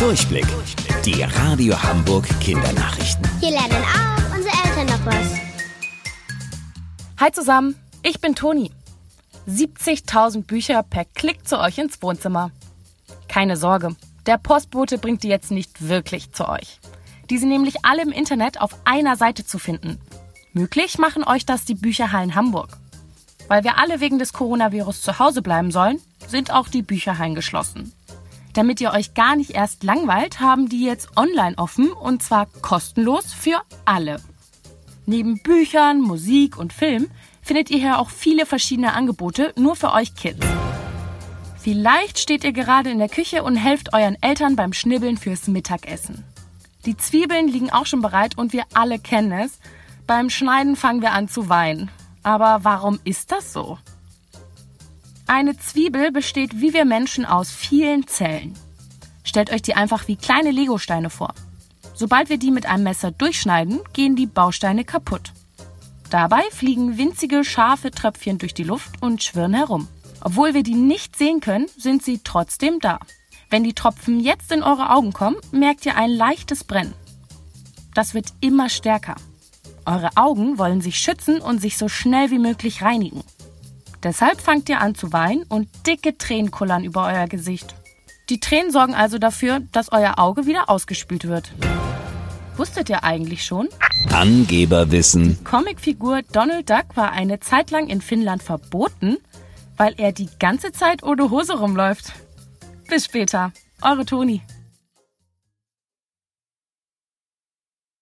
Durchblick. Die Radio Hamburg Kindernachrichten. Hier lernen auch unsere Eltern noch was. Hi zusammen, ich bin Toni. 70.000 Bücher per Klick zu euch ins Wohnzimmer. Keine Sorge, der Postbote bringt die jetzt nicht wirklich zu euch. Die sind nämlich alle im Internet auf einer Seite zu finden. Möglich machen euch das die Bücherhallen Hamburg. Weil wir alle wegen des Coronavirus zu Hause bleiben sollen, sind auch die Bücherhallen geschlossen. Damit ihr euch gar nicht erst langweilt, haben die jetzt online offen und zwar kostenlos für alle. Neben Büchern, Musik und Film findet ihr hier auch viele verschiedene Angebote nur für euch Kids. Vielleicht steht ihr gerade in der Küche und helft euren Eltern beim Schnibbeln fürs Mittagessen. Die Zwiebeln liegen auch schon bereit und wir alle kennen es. Beim Schneiden fangen wir an zu weinen. Aber warum ist das so? Eine Zwiebel besteht wie wir Menschen aus vielen Zellen. Stellt euch die einfach wie kleine Legosteine vor. Sobald wir die mit einem Messer durchschneiden, gehen die Bausteine kaputt. Dabei fliegen winzige, scharfe Tröpfchen durch die Luft und schwirren herum. Obwohl wir die nicht sehen können, sind sie trotzdem da. Wenn die Tropfen jetzt in eure Augen kommen, merkt ihr ein leichtes Brennen. Das wird immer stärker. Eure Augen wollen sich schützen und sich so schnell wie möglich reinigen. Deshalb fangt ihr an zu weinen und dicke Tränen kullern über euer Gesicht. Die Tränen sorgen also dafür, dass euer Auge wieder ausgespült wird. Wusstet ihr eigentlich schon? Angeberwissen. Comicfigur Donald Duck war eine Zeit lang in Finnland verboten, weil er die ganze Zeit ohne Hose rumläuft. Bis später. Eure Toni.